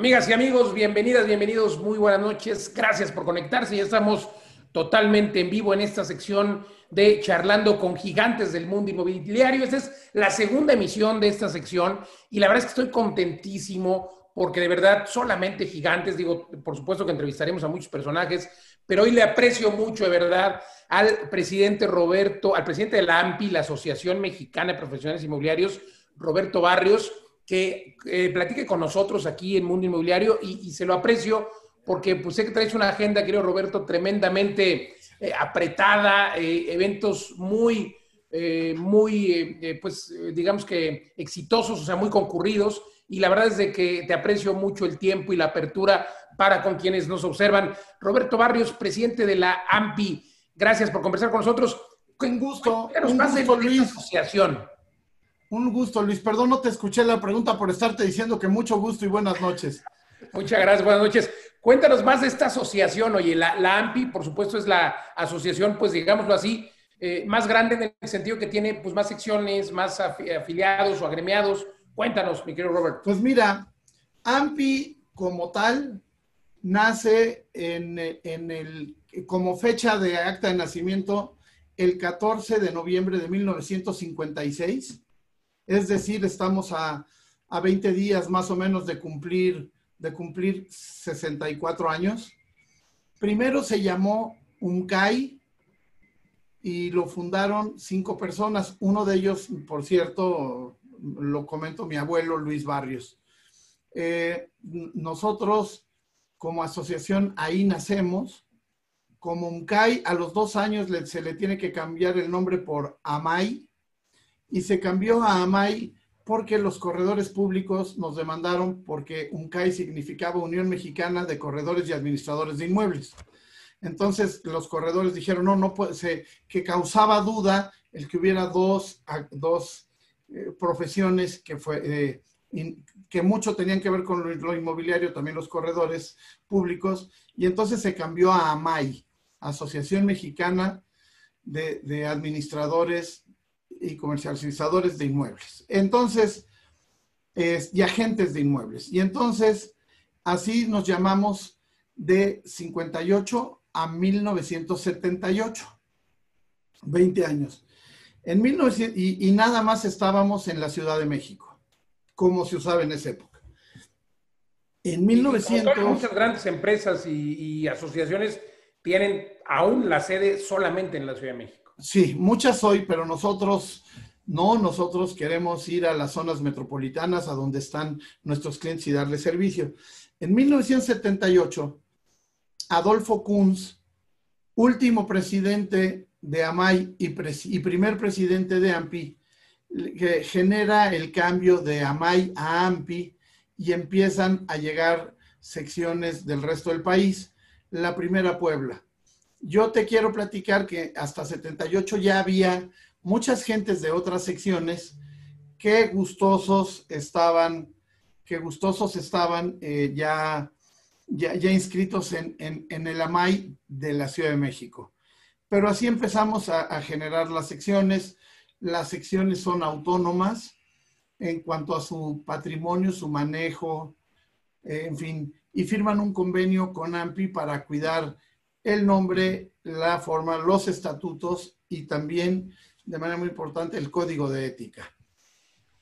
Amigas y amigos, bienvenidas, bienvenidos, muy buenas noches. Gracias por conectarse. Ya estamos totalmente en vivo en esta sección de Charlando con Gigantes del Mundo Inmobiliario. Esta es la segunda emisión de esta sección y la verdad es que estoy contentísimo porque de verdad solamente gigantes, digo, por supuesto que entrevistaremos a muchos personajes, pero hoy le aprecio mucho de verdad al presidente Roberto, al presidente de la AMPI, la Asociación Mexicana de Profesionales Inmobiliarios, Roberto Barrios, que eh, platique con nosotros aquí en Mundo Inmobiliario y, se lo aprecio porque pues, sé que traes una agenda, querido Roberto, tremendamente eh, apretada, eh, eventos muy, muy, pues digamos que exitosos, o sea, muy concurridos. Y la verdad es de que te aprecio mucho el tiempo y la apertura para con quienes nos observan. Roberto Barrios, presidente de la AMPI, gracias por conversar con nosotros. Con gusto. Un gusto, Luis. Asociación. Un gusto, Luis. Perdón, no te escuché la pregunta por estarte diciendo que mucho gusto y buenas noches. Muchas gracias, buenas noches. Cuéntanos más de esta asociación. Oye, la, AMPI, por supuesto, es la asociación, pues digámoslo así, eh, más grande en el sentido que tiene pues, más secciones, más afiliados o agremiados. Cuéntanos, mi querido Robert. Pues mira, AMPI como tal nace en, en el, como fecha de acta de nacimiento el 14 de noviembre de 1956 es decir, estamos a, 20 días más o menos de cumplir, de cumplir 64 años. Primero se llamó UNCAI y lo fundaron cinco personas. Uno de ellos, por cierto, lo comento mi abuelo Luis Barrios. Eh, nosotros, como asociación, ahí nacemos. Como UNCAI, a los dos años se le tiene que cambiar el nombre por AMAI, y se cambió a AMAI porque los corredores públicos nos demandaron porque UNCAI significaba Unión Mexicana de Corredores y Administradores de Inmuebles. Entonces los corredores dijeron, no, no puede que causaba duda el que hubiera dos, dos eh, profesiones que, fue, eh, que mucho tenían que ver con lo, inmobiliario, también los corredores públicos, y entonces se cambió a AMAI, Asociación Mexicana de, de Administradores y comercializadores de inmuebles. Entonces, y agentes de inmuebles. Y entonces, así nos llamamos de 58 a 1978, 20 años. En 1900, y, nada más estábamos en la Ciudad de México, como se usaba en esa época. En 1900... Muchas grandes empresas y, y asociaciones tienen aún la sede solamente en la Ciudad de México. Sí, muchas hoy, pero nosotros no, nosotros queremos ir a las zonas metropolitanas, a donde están nuestros clientes y darles servicio. En 1978, Adolfo Kunz, último presidente de AMAI y, primer presidente de AMPI, que genera el cambio de AMAI a AMPI y empiezan a llegar secciones del resto del país. La primera Puebla, yo te quiero platicar que hasta 78 ya había muchas gentes de otras secciones que gustosos estaban, que gustosos estaban eh, ya, ya, inscritos en, el AMAI de la Ciudad de México. Pero así empezamos a, generar las secciones. Las secciones son autónomas en cuanto a su patrimonio, su manejo, eh, en fin, y firman un convenio con AMPI para cuidar el nombre, la forma, los estatutos y también, de manera muy importante, el código de ética.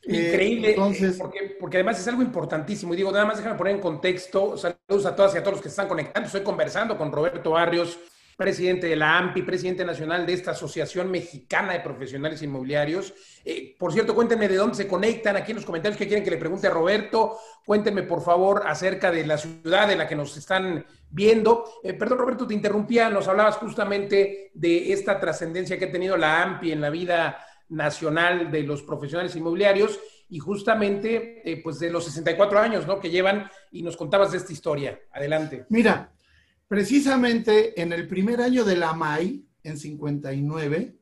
Increíble, eh, entonces, porque, porque, además es algo importantísimo. Y digo, nada más déjame poner en contexto, saludos a todas y a todos los que están conectando. Estoy conversando con Roberto Barrios, presidente de la AMPI, presidente nacional de esta Asociación Mexicana de Profesionales Inmobiliarios. Eh, por cierto, cuéntenme de dónde se conectan, aquí en los comentarios que quieren que le pregunte a Roberto. Cuéntenme, por favor, acerca de la ciudad de la que nos están viendo. Eh, perdón, Roberto, te interrumpía, nos hablabas justamente de esta trascendencia que ha tenido la AMPI en la vida nacional de los profesionales inmobiliarios y justamente eh, pues de los 64 años ¿no? que llevan y nos contabas de esta historia. Adelante. Mira, Precisamente en el primer año de la MAI, en 59,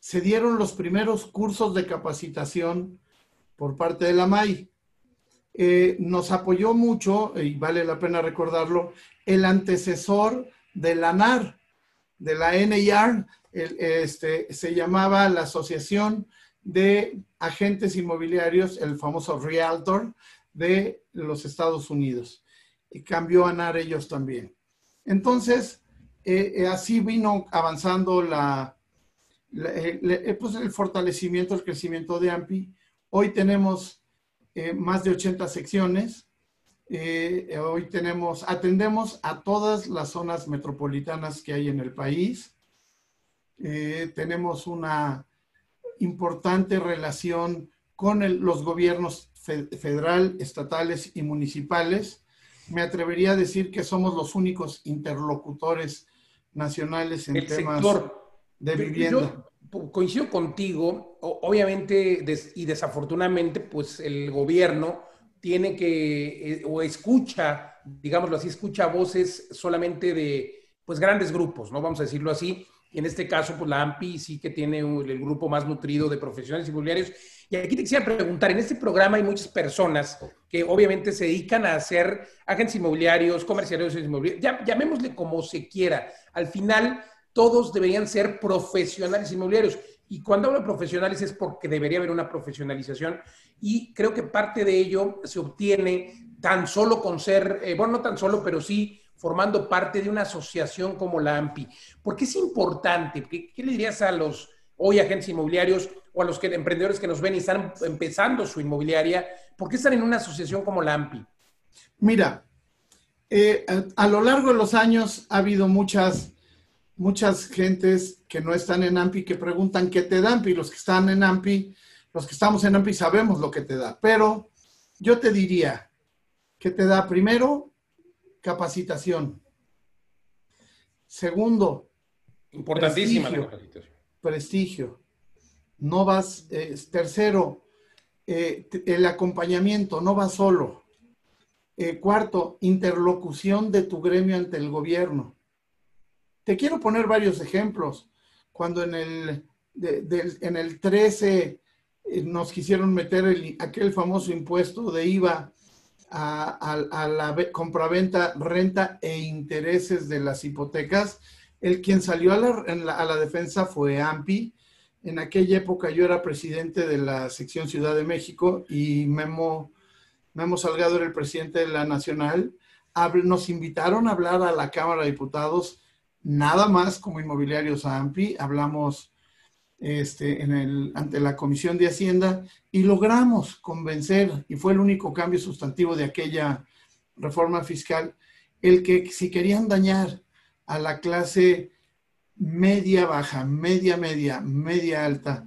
se dieron los primeros cursos de capacitación por parte de la MAI. Eh, nos apoyó mucho, y vale la pena recordarlo, el antecesor de la NAR, de la NIR, este, se llamaba la Asociación de Agentes Inmobiliarios, el famoso Realtor, de los Estados Unidos. Y cambió a NAR ellos también. Entonces, eh, eh, así vino avanzando la, eh, pues el fortalecimiento, el crecimiento de AMPI. Hoy tenemos más de 80 secciones. Hoy tenemos, atendemos a todas las zonas metropolitanas que hay en el país. tenemos una importante relación con los gobiernos federal, estatales y municipales. Me atrevería a decir que somos los únicos interlocutores nacionales en temas de vivienda. coincido contigo, obviamente y desafortunadamente, pues el gobierno tiene que, eh, o escucha, digámoslo así, escucha voces solamente de, pues grandes grupos, ¿no? Vamos a decirlo así. En este caso, pues la AMPI sí que tiene el grupo más nutrido de profesionales inmobiliarios. Y aquí te quisiera preguntar, en este programa hay muchas personas que obviamente se dedican a hacer agentes inmobiliarios, comerciales inmobiliarios, llamémosle como se quiera. Al final, todos deberían ser profesionales inmobiliarios. Y cuando hablo de profesionales es porque debería haber una profesionalización y creo que parte de ello se obtiene tan solo con ser, eh, bueno, no tan solo, pero sí formando parte de una asociación como la AMPI. ¿Por qué es importante? ¿Qué, le dirías a los hoy agentes inmobiliarios o a los emprendedores que nos ven y están empezando su inmobiliaria? ¿Por qué están en una asociación como la AMPI? Mira, eh, a, lo largo de los años ha habido muchas, muchas gentes que no están en AMPI que preguntan qué te da AMPI. Los que están en AMPI, los que estamos en AMPI sabemos lo que te da. Pero yo te diría que te da primero capacitación. Segundo, importantísima prestigio, capacitación. Prestigio. No vas, eh, tercero, eh, el acompañamiento, no vas solo. Eh, cuarto, interlocución de tu gremio ante el gobierno. Te quiero poner varios ejemplos. Cuando en el, en el 13 nos quisieron meter el, aquel famoso impuesto de IVA a, la compraventa, renta e intereses de las hipotecas. El quien salió a la, a la defensa fue AMPI. En aquella época yo era presidente de la sección Ciudad de México y Memo, Memo Salgado era el presidente de la Nacional. Nos invitaron a hablar a la Cámara de Diputados, nada más como inmobiliarios a AMPI. Hablamos este, en el, ante la Comisión de Hacienda y logramos convencer, y fue el único cambio sustantivo de aquella reforma fiscal, el que si querían dañar a la clase media baja, media media, media alta,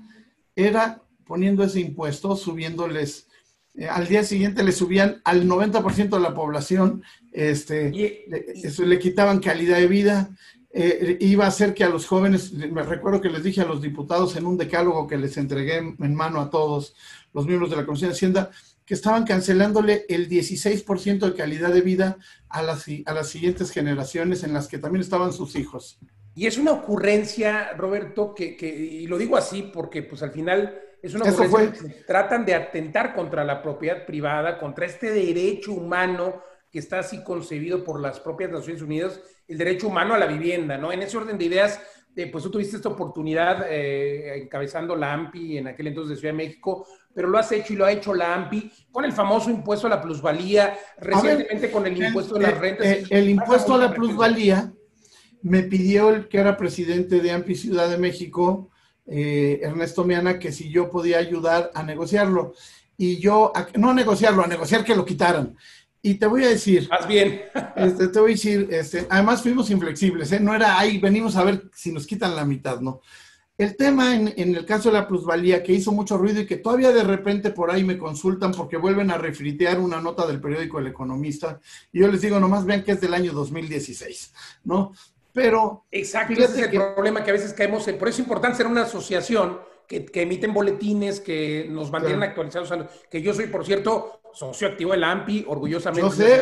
era poniendo ese impuesto, subiéndoles, eh, al día siguiente le subían al 90% de la población, este, eso, le quitaban calidad de vida, eh, iba a ser que a los jóvenes, me recuerdo que les dije a los diputados en un decálogo que les entregué en mano a todos los miembros de la Comisión de Hacienda, que estaban cancelándole el 16% de calidad de vida a las, a las siguientes generaciones en las que también estaban sus hijos. Y es una ocurrencia, Roberto, que, que y lo digo así porque pues al final es una ocurrencia que tratan de atentar contra la propiedad privada, contra este derecho humano que está así concebido por las propias Naciones Unidas, el derecho humano a la vivienda, ¿no? En ese orden de ideas, eh, pues tú tuviste esta oportunidad eh, encabezando la AMPI en aquel entonces de Ciudad de México, pero lo has hecho y lo ha hecho la AMPI con el famoso impuesto a la plusvalía, recientemente con el impuesto de las rentas. El, el impuesto a la plusvalía me pidió el que era presidente de AMPI Ciudad de México, eh, Ernesto Miana, que si yo podía ayudar a negociarlo. Y yo, no a negociarlo, a negociar que lo quitaran. Y te voy a decir. Más bien. Este, te voy a decir, este, además fuimos inflexibles, ¿eh? No era ahí, venimos a ver si nos quitan la mitad, ¿no? El tema en, en, el caso de la plusvalía, que hizo mucho ruido y que todavía de repente por ahí me consultan porque vuelven a refritear una nota del periódico El Economista, y yo les digo, nomás vean que es del año 2016, ¿no? Pero. Exacto, ese es el problema que a veces caemos en. Por eso es importante ser una asociación que, emiten boletines, que nos mantienen actualizados. Que yo soy, por cierto, socio activo de la AMPI, orgullosamente. Yo sé,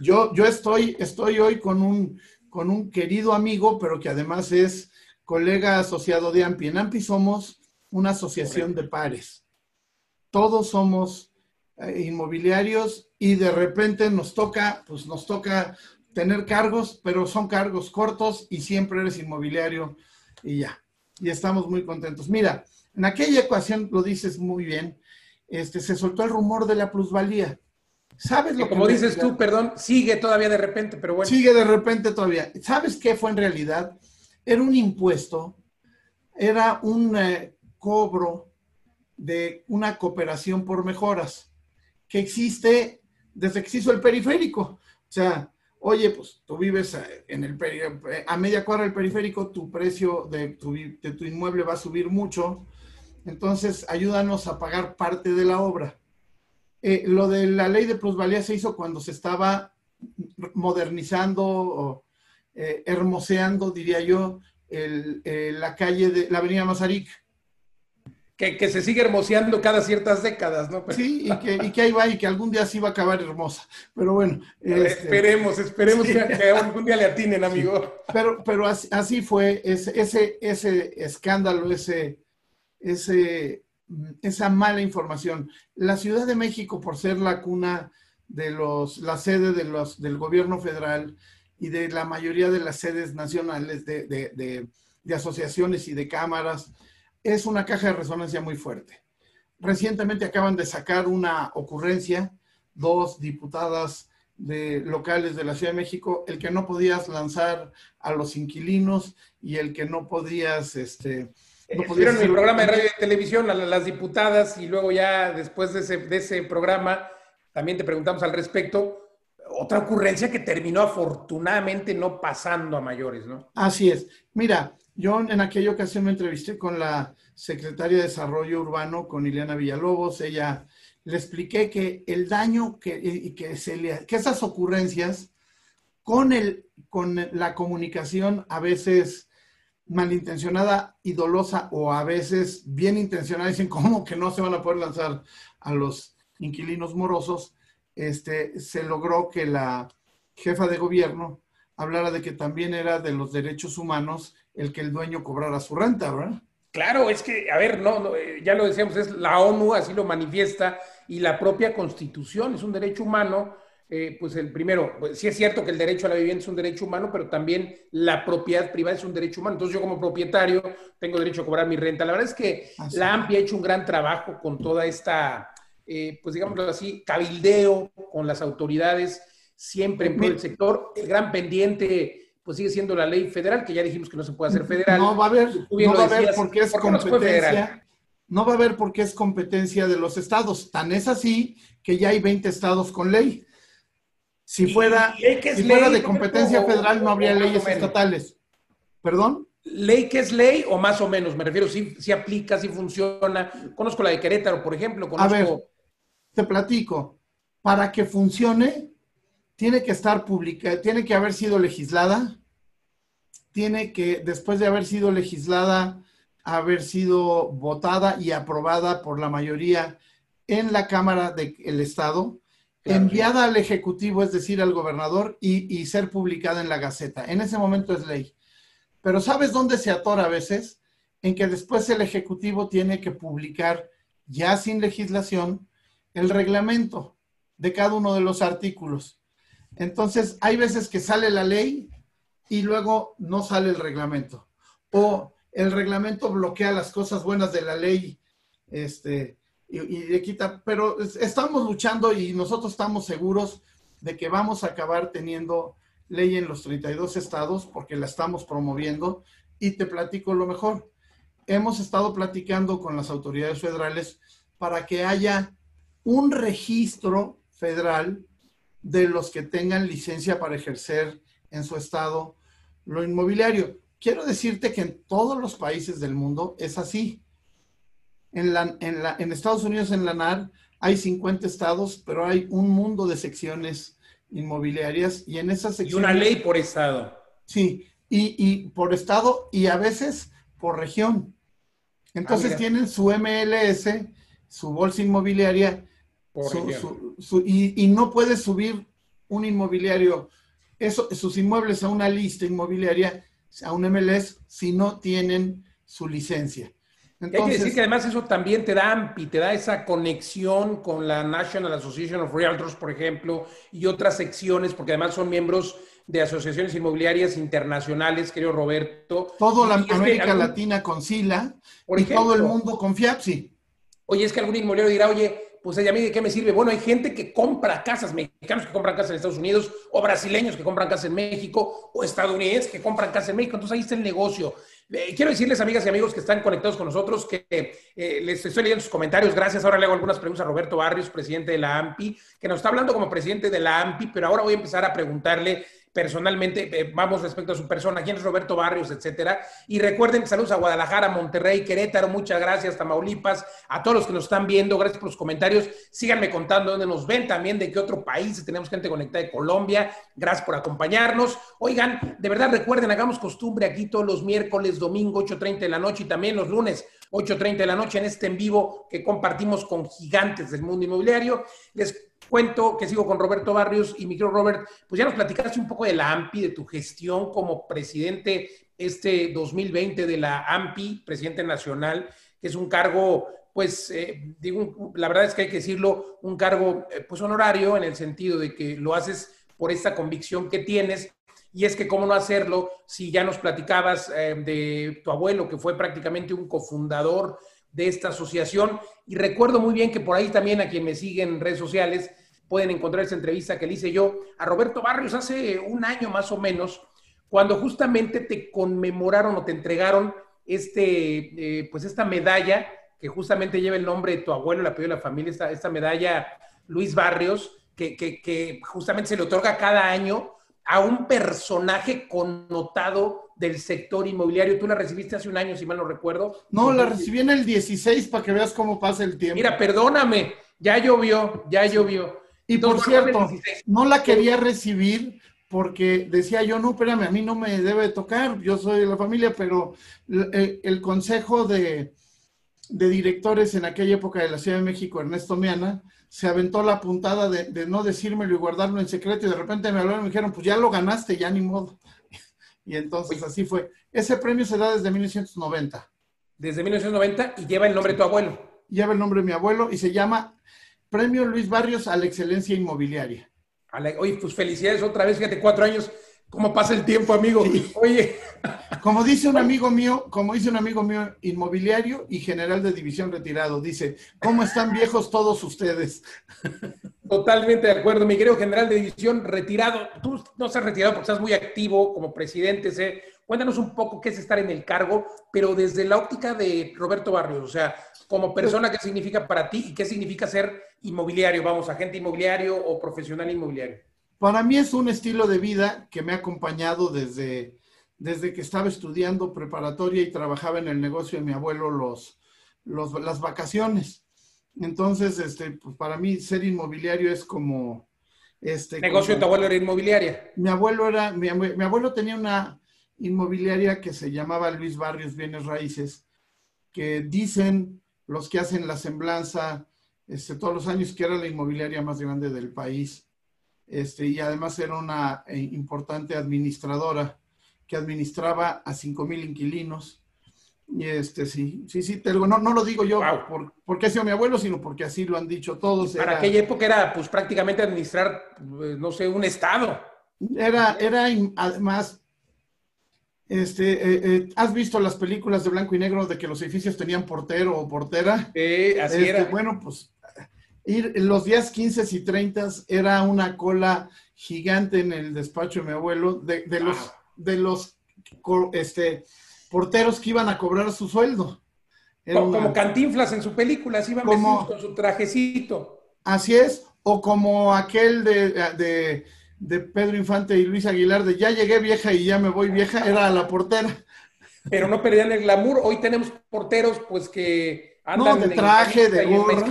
yo, yo estoy, estoy hoy con un, con un querido amigo, pero que además es colega asociado de AMPI. En AMPI somos una asociación de pares. Todos somos eh, inmobiliarios y de repente nos toca, pues nos toca tener cargos, pero son cargos cortos y siempre eres inmobiliario y ya. Y estamos muy contentos. Mira, en aquella ecuación lo dices muy bien, este, se soltó el rumor de la plusvalía. ¿Sabes lo como dices tú, perdón, sigue todavía de repente, pero bueno. Sigue de repente todavía. ¿Sabes qué fue en realidad? Era un impuesto, era un eh, cobro de una cooperación por mejoras que existe desde que se hizo el periférico. O sea, oye, pues tú vives eh, en el eh, a media cuadra del periférico, tu precio de tu, de tu inmueble va a subir mucho, entonces ayúdanos a pagar parte de la obra. Eh, lo de la ley de plusvalía se hizo cuando se estaba modernizando o hermoseando, diría yo, la calle de la avenida Mazarik que, se sigue hermoseando cada ciertas décadas, ¿no? sí, y que, y que, ahí va y que algún día sí va a acabar hermosa. Pero bueno. Este, esperemos, esperemos que, algún día le atinen, amigo. Pero, pero así, fue ese, ese, ese escándalo, ese, esa mala información. La Ciudad de México, por ser la cuna de los, la sede de los, del gobierno federal y de la mayoría de las sedes nacionales de, de, de asociaciones y de cámaras, es una caja de resonancia muy fuerte. Recientemente acaban de sacar una ocurrencia, dos diputadas de locales de la Ciudad de México, el que no podías lanzar a los inquilinos y el que no podías, este, no podías mi programa de radio y televisión a las diputadas y luego ya después de ese, de ese programa también te preguntamos al respecto. Otra ocurrencia que terminó afortunadamente no pasando a mayores, ¿no? Así es. Mira, yo en aquella ocasión me entrevisté con la secretaria de Desarrollo Urbano, con Ileana Villalobos. Ella le expliqué que el daño que, que, se le, que esas ocurrencias con, el, con la comunicación a veces malintencionada y dolosa o a veces bien intencionada, dicen cómo que no se van a poder lanzar a los inquilinos morosos, este, se logró que la jefa de gobierno hablara de que también era de los derechos humanos el que el dueño cobrara su renta, ¿verdad? Claro, es que, a ver, no, eh, ya lo decíamos, es la ONU así lo manifiesta y la propia Constitución es un derecho humano. Eh, pues el primero, pues, sí es cierto que el derecho a la vivienda es un derecho humano, pero también la propiedad privada es un derecho humano. Entonces yo como propietario tengo derecho a cobrar mi renta. La verdad es que la AMPI ha hecho un gran trabajo con toda esta, eh, pues digámoslo así, cabildeo con las autoridades, siempre en todo el sector. El gran pendiente pues sigue siendo la ley federal, que ya dijimos que no se puede hacer federal. No va a haber, no va a haber porque es competencia. No, va a haber porque es competencia de los estados. Tan es así que ya hay 20 estados con ley. Si fuera, si fuera de competencia federal, no habría leyes estatales. ¿Perdón? ¿Ley que es ley o más o menos? Me refiero, si, si aplica, si funciona. Conozco la de Querétaro, por ejemplo. Conozco... A ver, te platico. Para que funcione, tiene que estar publicada, tiene que haber sido legislada, tiene que, después de haber sido legislada, haber sido votada y aprobada por la mayoría en la Cámara del Estado, enviada al Ejecutivo, es decir, al gobernador, y, y, ser publicada en la Gaceta. En ese momento es ley. Pero ¿sabes dónde se atora a veces? En que después el Ejecutivo tiene que publicar, ya sin legislación, el reglamento de cada uno de los artículos. Entonces, hay veces que sale la ley y luego no sale el reglamento. O el reglamento bloquea las cosas buenas de la ley este, y, le quita. Pero estamos luchando y nosotros estamos seguros de que vamos a acabar teniendo ley en los 32 estados porque la estamos promoviendo. Y te platico lo mejor. Hemos estado platicando con las autoridades federales para que haya un registro federal de los que tengan licencia para ejercer en su estado lo inmobiliario. Quiero decirte que en todos los países del mundo es así. En, la, en, la, en Estados Unidos, en la NAR, hay 50 estados, pero hay un mundo de secciones inmobiliarias y en esas secciones... Y una ley por estado. Sí, y, y por estado y a veces por región. Entonces ah, tienen su MLS, su bolsa inmobiliaria, y, no puede subir un inmobiliario, eso, sus inmuebles a una lista inmobiliaria, a un MLS, si no tienen su licencia. Entonces, hay que decir que además eso también te da AMPI, te da esa conexión con la National Association of Realtors, por ejemplo, y otras secciones, porque además son miembros de asociaciones inmobiliarias internacionales, querido Roberto. Toda la América Latina con SILA y todo el mundo con FIAPSI. Oye, es que algún inmobiliario dirá, oye, pues a mí de qué me sirve. Bueno, hay gente que compra casas, mexicanos que compran casas en Estados Unidos, o brasileños que compran casas en México, o estadounidenses que compran casas en México. Entonces ahí está el negocio. Eh, quiero decirles, amigas y amigos que están conectados con nosotros, que eh, les estoy leyendo sus comentarios. Gracias. Ahora le hago algunas preguntas a Roberto Barrios, presidente de la AMPI, que nos está hablando como presidente de la AMPI, pero ahora voy a empezar a preguntarle personalmente, eh, vamos respecto a su persona, quién es Roberto Barrios, etcétera. Y recuerden, saludos a Guadalajara, Monterrey, Querétaro, muchas gracias, Tamaulipas, a todos los que nos están viendo, gracias por los comentarios. Síganme contando dónde nos ven también, de qué otro país tenemos gente conectada de Colombia. Gracias por acompañarnos. Oigan, de verdad recuerden, hagamos costumbre aquí todos los miércoles, domingo, 8.30 de la noche y también los lunes, 8.30 de la noche en este en vivo que compartimos con gigantes del mundo inmobiliario. Les cuento que sigo con Roberto Barrios y mi querido Robert, pues ya nos platicaste un poco de la AMPI, de tu gestión como presidente este 2020 de la AMPI, presidente nacional, que es un cargo, pues, eh, digo, la verdad es que hay que decirlo, un cargo, eh, pues, honorario en el sentido de que lo haces por esta convicción que tienes. Y es que, ¿cómo no hacerlo si ya nos platicabas eh, de tu abuelo, que fue prácticamente un cofundador de esta asociación. Y recuerdo muy bien que por ahí también a quien me siguen en redes sociales pueden encontrar esa entrevista que le hice yo a Roberto Barrios hace un año más o menos, cuando justamente te conmemoraron o te entregaron este, eh, pues esta medalla que justamente lleva el nombre de tu abuelo, el apellido de la familia, esta, esta medalla Luis Barrios, que, que, que justamente se le otorga cada año a un personaje connotado del sector inmobiliario. Tú la recibiste hace un año, si mal no recuerdo. No, la recibí en el 16 para que veas cómo pasa el tiempo. Mira, perdóname, ya llovió, ya llovió. Y por cierto, no la quería recibir porque decía yo, no, espérame, a mí no me debe tocar, yo soy de la familia, pero el, consejo de, de, directores en aquella época de la Ciudad de México, Ernesto Miana, se aventó la puntada de, de, no decírmelo y guardarlo en secreto y de repente me hablaron y me dijeron, pues ya lo ganaste, ya ni modo. Y entonces así fue. Ese premio se da desde 1990. Desde 1990 y lleva el nombre de tu abuelo. Lleva el nombre de mi abuelo y se llama Premio Luis Barrios a la Excelencia Inmobiliaria. Oye, pues felicidades otra vez, fíjate, cuatro años ¿Cómo pasa el tiempo, amigo? Oye. Como dice un amigo mío, como dice un amigo mío, inmobiliario y general de división retirado, dice, ¿cómo están viejos todos ustedes? Totalmente de acuerdo, mi querido general de división retirado. Tú no estás retirado porque estás muy activo como presidente, sé. Cuéntanos un poco qué es estar en el cargo, pero desde la óptica de Roberto Barrios, o sea, como persona, ¿qué significa para ti y qué significa ser inmobiliario, vamos, agente inmobiliario o profesional inmobiliario? Para mí es un estilo de vida que me ha acompañado desde, desde que estaba estudiando preparatoria y trabajaba en el negocio de mi abuelo los, las vacaciones. Entonces, este, pues para mí ser inmobiliario es como... Este, ¿Negocio de tu abuelo era inmobiliaria? Mi abuelo era, mi, mi, abuelo tenía una inmobiliaria que se llamaba Luis Barrios Bienes Raíces, que dicen los que hacen la semblanza este, todos los años que era la inmobiliaria más grande del país este, y además era una eh, importante administradora que administraba a 5 mil inquilinos. Y este, sí, sí, sí, te no, no lo digo yo por, porque ha sido mi abuelo, sino porque así lo han dicho todos. Para aquella época era, pues, prácticamente administrar, pues, no sé, un estado. Era, era además, este, eh, eh, ¿has visto las películas de blanco y negro de que los edificios tenían portero o portera? Sí, así este, era. Bueno, pues ir los días 15 y 30 era una cola gigante en el despacho de mi abuelo de, los de los este, porteros que iban a cobrar su sueldo. como, cantinflas en su película, así iban como, con su trajecito. Así es, o como aquel de, de, Pedro Infante y Luis Aguilar de ya llegué vieja y ya me voy vieja, era la portera. Pero no perdían el glamour. Hoy tenemos porteros pues que andan de traje, de gorra.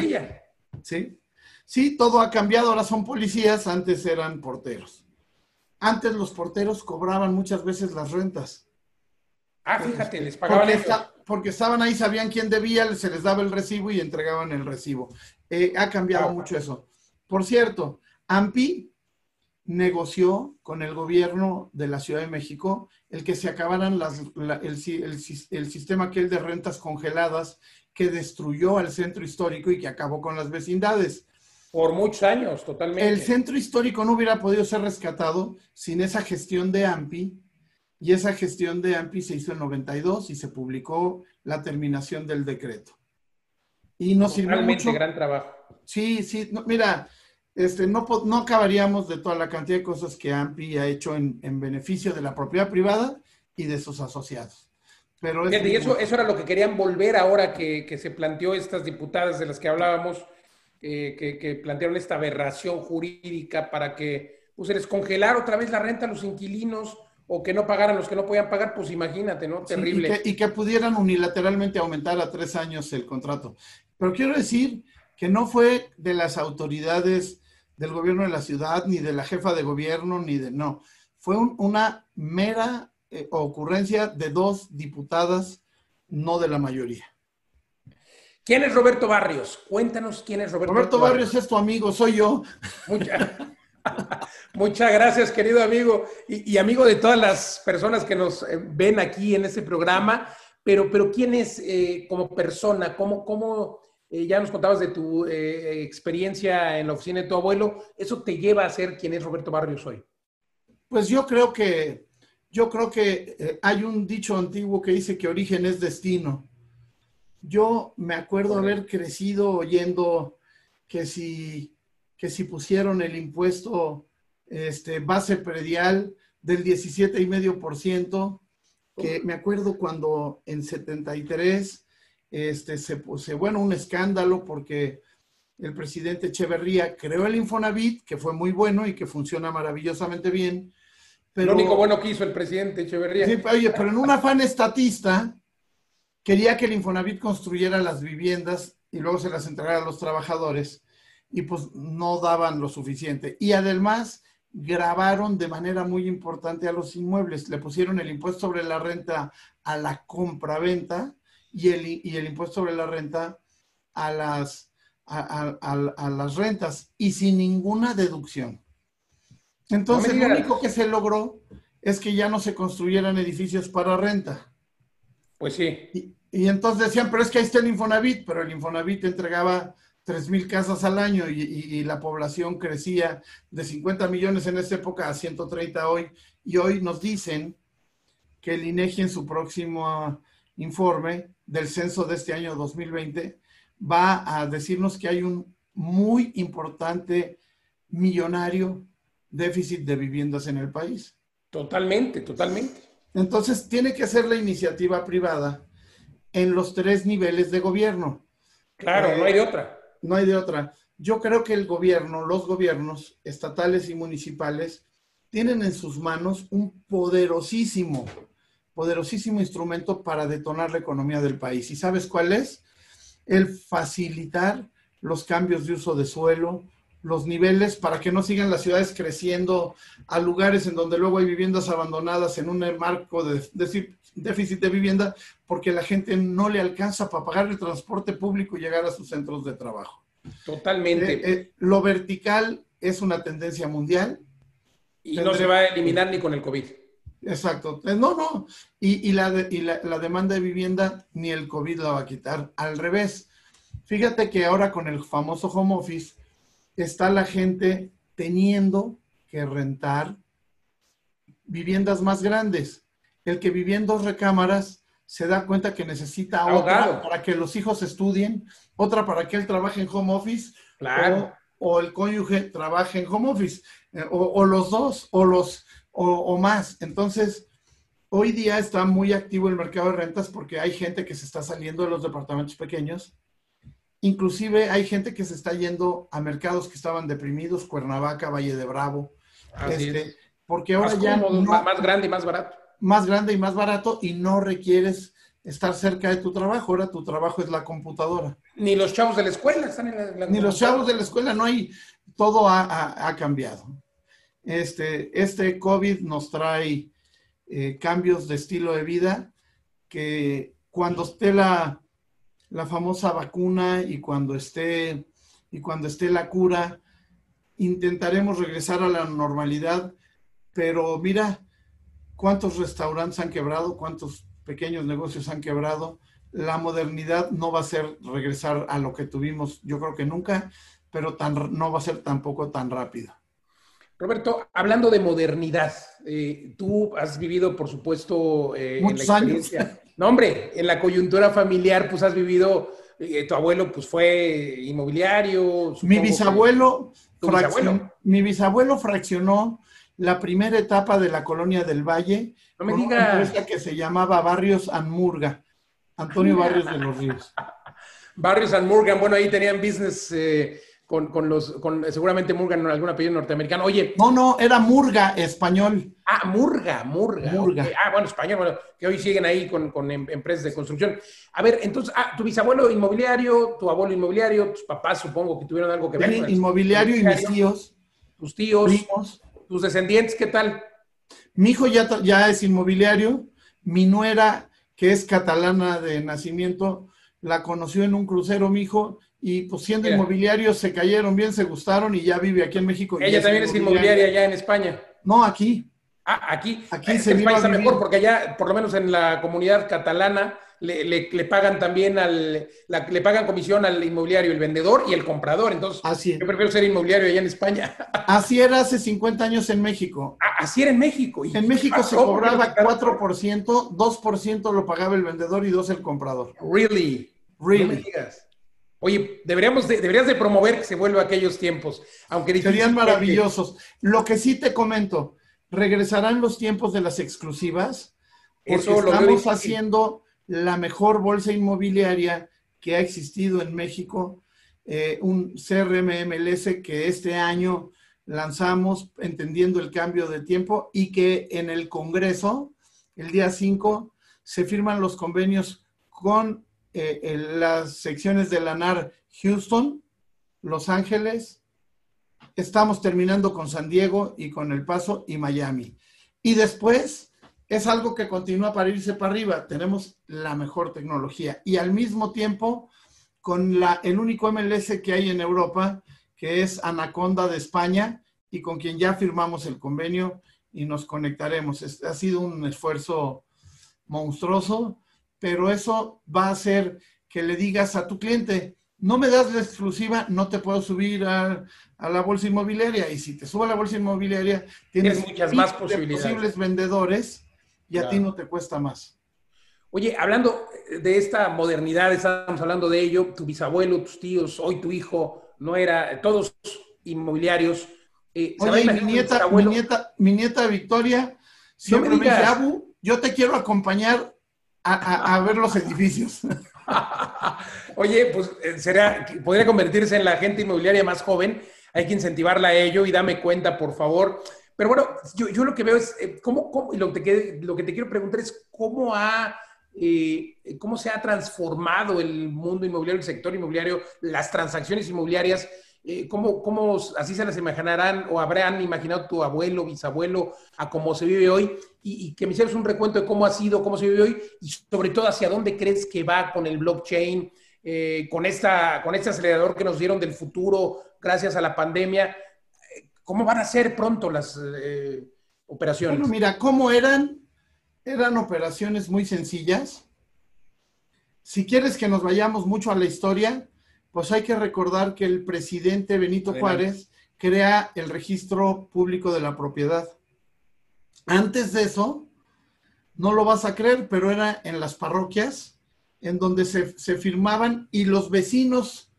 ¿sí? Sí, todo ha cambiado, ahora son policías, antes eran porteros. Antes los porteros cobraban muchas veces las rentas. Ah, fíjate, les pagaban porque, porque estaban ahí, sabían quién debía, se les daba el recibo y entregaban el recibo. Eh, ha cambiado mucho eso. Por cierto, AMPI negoció con el gobierno de la Ciudad de México el que se acabaran las, el, el, sistema aquel de rentas congeladas que destruyó al centro histórico y que acabó con las vecindades. Por muchos años, totalmente. El centro histórico no hubiera podido ser rescatado sin esa gestión de AMPI, y esa gestión de AMPI se hizo en 92 y se publicó la terminación del decreto. Y nos sirvió mucho. gran trabajo. Sí, sí, mira, este, no, no acabaríamos de toda la cantidad de cosas que AMPI ha hecho en, beneficio de la propiedad privada y de sus asociados. Pero eso, eso era lo que querían volver ahora que, se planteó estas diputadas de las que hablábamos, eh, que, plantearon esta aberración jurídica para que pues, se les congelara otra vez la renta a los inquilinos o que no pagaran los que no podían pagar, pues imagínate, ¿no? Terrible. y, que, pudieran unilateralmente aumentar a tres años el contrato. Pero quiero decir que no fue de las autoridades del gobierno de la ciudad, ni de la jefa de gobierno, ni de no. Fue una mera eh, ocurrencia de dos diputadas, no de la mayoría. ¿Quién es Roberto Barrios? Cuéntanos quién es Roberto, Roberto Barrios. es tu amigo, soy yo. Muchas gracias, querido amigo, y, amigo de todas las personas que nos eh, ven aquí en este programa. Pero, pero ¿quién es eh, como persona? ¿Cómo, cómo eh, ya nos contabas de tu eh, experiencia en la oficina de tu abuelo. ¿Eso te lleva a ser quien es Roberto Barrios hoy? Pues yo creo que, yo creo que hay un dicho antiguo que dice que origen es destino. Yo me acuerdo haber crecido oyendo que si, que si pusieron el impuesto este, base predial del 17,5%, que me acuerdo cuando en 73 este, se, bueno, un escándalo porque el presidente Echeverría creó el Infonavit, que fue muy bueno y que funciona maravillosamente bien. Pero, Lo único bueno que hizo el presidente Echeverría. oye, pero en un afán estatista, quería que el Infonavit construyera las viviendas y luego se las entregara a los trabajadores y pues no daban lo suficiente. Y además grabaron de manera muy importante a los inmuebles, le pusieron el impuesto sobre la renta a la compra-venta y el, y el impuesto sobre la renta a las, a, las rentas y sin ninguna deducción. Entonces, lo único que se logró es que ya no se construyeran edificios para renta. Pues sí. Y, y entonces decían, pero es que ahí está el Infonavit, pero el Infonavit entregaba 3 mil casas al año y, y, la población crecía de 50 millones en esa época a 130 hoy. Y hoy nos dicen que el INEGI en su próximo informe del censo de este año 2020 va a decirnos que hay un muy importante millonario déficit de viviendas en el país. Totalmente, totalmente. Entonces, tiene que ser la iniciativa privada en los tres niveles de gobierno. Claro, no hay de otra. No hay de otra. Yo creo que el gobierno, los gobiernos estatales y municipales, tienen en sus manos un poderosísimo poderosísimo instrumento para detonar la economía del país. ¿Y sabes cuál es? El facilitar los cambios de uso de suelo, los niveles para que no sigan las ciudades creciendo a lugares en donde luego hay viviendas abandonadas en un marco de, déficit de vivienda porque la gente no le alcanza para pagar el transporte público y llegar a sus centros de trabajo. Totalmente. Eh, eh, lo vertical es una tendencia mundial. Y no se va a eliminar ni con el COVID. Exacto. Eh, no, no. Y, la, la, demanda de vivienda ni el COVID la va a quitar. Al revés. Fíjate que ahora con el famoso home office está la gente teniendo que rentar viviendas más grandes. El que vivía en dos recámaras se da cuenta que necesita otra para que los hijos estudien, otra para que él trabaje en home office, claro. o, el cónyuge trabaje en home office, eh, o los dos, o los o, más. Entonces, hoy día está muy activo el mercado de rentas porque hay gente que se está saliendo de los departamentos pequeños. Inclusive hay gente que se está yendo a mercados que estaban deprimidos, Cuernavaca, Valle de Bravo. Este, porque ahora ya... más grande y más barato. Más grande y más barato y no requieres estar cerca de tu trabajo. Ahora tu trabajo es la computadora. Ni los chavos de la escuela están en la... Ni los chavos de la escuela, no hay... Todo ha cambiado. Este, este COVID nos trae eh, cambios de estilo de vida que cuando esté la, la famosa vacuna y cuando esté y cuando esté la cura, intentaremos regresar a la normalidad, pero mira cuántos restaurantes han quebrado, cuántos pequeños negocios han quebrado. La modernidad no va a ser regresar a lo que tuvimos, yo creo que nunca, pero tan, no va a ser tampoco tan rápido. Roberto, hablando de modernidad, eh, tú has vivido, por supuesto, eh, en la experiencia. No, hombre, en la coyuntura familiar, pues has vivido eh, tu abuelo pues fue inmobiliario. Mi bisabuelo, mi bisabuelo fraccionó la primera etapa de la colonia del Valle no me diga. una empresa que se llamaba Barrios Anmurga, Antonio Barrios de los Ríos. Barrios Anmurga, bueno, ahí tenían business eh, con, con, los, con seguramente Murga en algún apellido norteamericano. Oye. No, no, era Murga, español. Ah, Murga, Murga. Murga. Ah, bueno, español, bueno, que hoy siguen ahí con, con em, empresas de construcción. A ver, entonces, ah, tu bisabuelo inmobiliario, tu abuelo inmobiliario, tus papás supongo que tuvieron algo que ver. con inmobiliario y mis tíos. Tus tíos. Tus descendientes, ¿qué tal? Mi hijo ya, ya es inmobiliario. Mi nuera, que es catalana de nacimiento, la conoció en un crucero, mi hijo, y pues siendo inmobiliario se cayeron bien, se gustaron y ya vive aquí en México. Ella también es inmobiliaria allá en España. No, aquí. Ah, aquí. Aquí se vive mejor porque allá, por lo menos en la comunidad catalana, le, pagan también al, le pagan comisión al inmobiliario, el vendedor y el comprador. Entonces, así yo prefiero ser inmobiliario allá en España. Así era hace 50 años en México. Ah, así era en México. en México se cobraba 4%, 2% lo pagaba el vendedor y 2% el comprador. Really? Really. Oye, deberíamos deberías de promover que se vuelva a aquellos tiempos, aunque serían maravillosos. Lo que sí te comento, regresarán los tiempos de las exclusivas, porque Eso estamos haciendo la mejor bolsa inmobiliaria que ha existido en México, eh, un CRMMLS que este año lanzamos entendiendo el cambio de tiempo y que en el Congreso, el día 5, se firman los convenios con eh, las secciones de la NAR Houston, Los Ángeles, estamos terminando con San Diego y con El Paso y Miami. Y después es algo que continúa para irse para arriba. Tenemos la mejor tecnología y al mismo tiempo con la, el único MLS que hay en Europa, que es Anaconda de España y con quien ya firmamos el convenio y nos conectaremos. ha sido un esfuerzo monstruoso, pero eso va a hacer que le digas a tu cliente, no me das la exclusiva, no te puedo subir a, la bolsa inmobiliaria. Y si te subo a la bolsa inmobiliaria, tienes, muchas más posibilidades. posibles vendedores y a ti no te cuesta más. Oye, hablando de esta modernidad, estábamos hablando de ello, tu bisabuelo, tus tíos, hoy tu hijo, no era, todos inmobiliarios. Eh, Oye, mi nieta, mi nieta, mi nieta Victoria siempre me dice, Abu, yo te quiero acompañar a, ver los edificios. Oye, pues eh, será, podría convertirse en la gente inmobiliaria más joven. Hay que incentivarla a ello y dame cuenta, por favor. Pero bueno, yo, yo lo que veo es, eh, ¿cómo, y lo, que, lo que te quiero preguntar es cómo ha, eh, cómo se ha transformado el mundo inmobiliario, el sector inmobiliario, las transacciones inmobiliarias, eh, ¿cómo, ¿cómo, así se las imaginarán o habrán imaginado tu abuelo, bisabuelo, a cómo se vive hoy? Y, y, que me hicieras un recuento de cómo ha sido, cómo se vive hoy y sobre todo hacia dónde crees que va con el blockchain, con, esta, con este acelerador que nos dieron del futuro gracias a la pandemia. ¿Cómo van a ser pronto las eh, operaciones? Bueno, mira, ¿cómo eran? Eran operaciones muy sencillas. Si quieres que nos vayamos mucho a la historia, pues hay que recordar que el presidente Benito Juárez crea el registro público de la propiedad. Antes de eso, no lo vas a creer, pero era en las parroquias, en donde se, se firmaban y los vecinos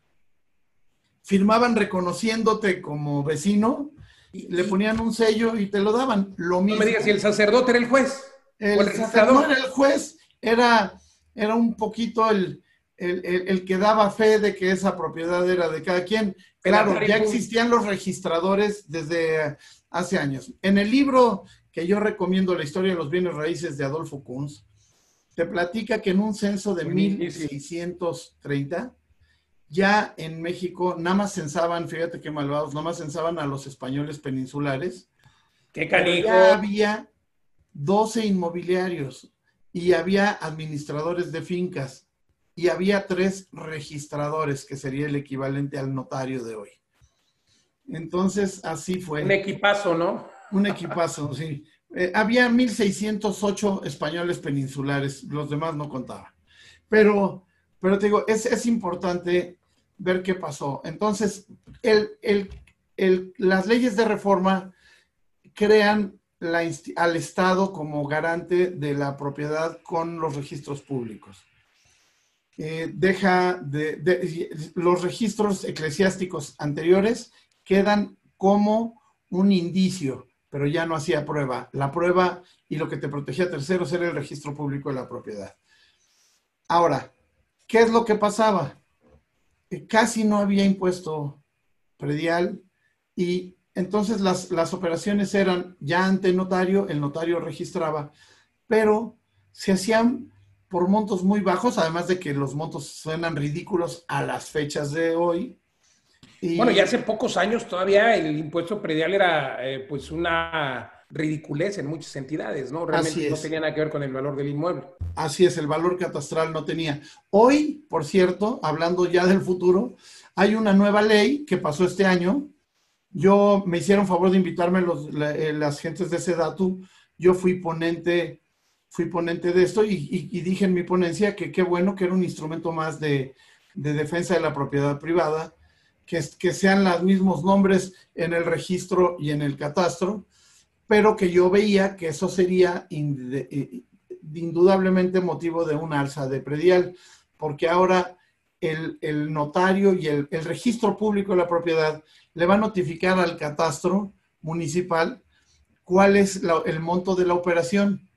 firmaban reconociéndote como vecino le ponían un sello y te lo daban. Lo mismo. No me digas si el sacerdote era el juez. El, el sacerdote era el juez, era, era un poquito el, el, que daba fe de que esa propiedad era de cada quien. Claro, ya existían los registradores desde hace años. En el libro que yo recomiendo, La historia de los bienes raíces de Adolfo Kunz, te platica que en un censo de 1630 ya en México nada más censaban, fíjate qué malvados, nada más censaban a los españoles peninsulares. ¡Qué canijo! Ya había 12 inmobiliarios y había administradores de fincas y había tres registradores, que sería el equivalente al notario de hoy. Entonces, así fue. Un equipazo, ¿no? Un equipazo, sí. Eh, había 1.608 españoles peninsulares, los demás no contaban. Pero pero te digo, es, importante ver qué pasó. Entonces, las leyes de reforma crean al Estado como garante de la propiedad con los registros públicos. eh, deja de, los registros eclesiásticos anteriores quedan como un indicio, pero ya no hacía prueba. La prueba y lo que te protegía a terceros era el registro público de la propiedad. Ahora, ¿qué es lo que pasaba? casi no había impuesto predial y entonces las, las operaciones eran ya ante notario, el notario registraba, pero se hacían por montos muy bajos, además de que los montos suenan ridículos a las fechas de hoy. bueno, ya hace pocos años todavía el impuesto predial era eh, pues una ridiculez en muchas entidades, ¿no? Realmente no tenía nada que ver con el valor del inmueble. Así es, el valor catastral no tenía. Hoy, por cierto, hablando ya del futuro, hay una nueva ley que pasó este año. Yo me hicieron favor de invitarme los, eh, las gentes de Sedatu. Yo fui ponente fui ponente de esto y, dije en mi ponencia que qué bueno que era un instrumento más de, defensa de la propiedad privada, que, que sean los mismos nombres en el registro y en el catastro, pero que yo veía que eso sería eh, indudablemente motivo de un alza de predial, porque ahora el, notario y el, registro público de la propiedad le va a notificar al catastro municipal cuál es el monto de la operación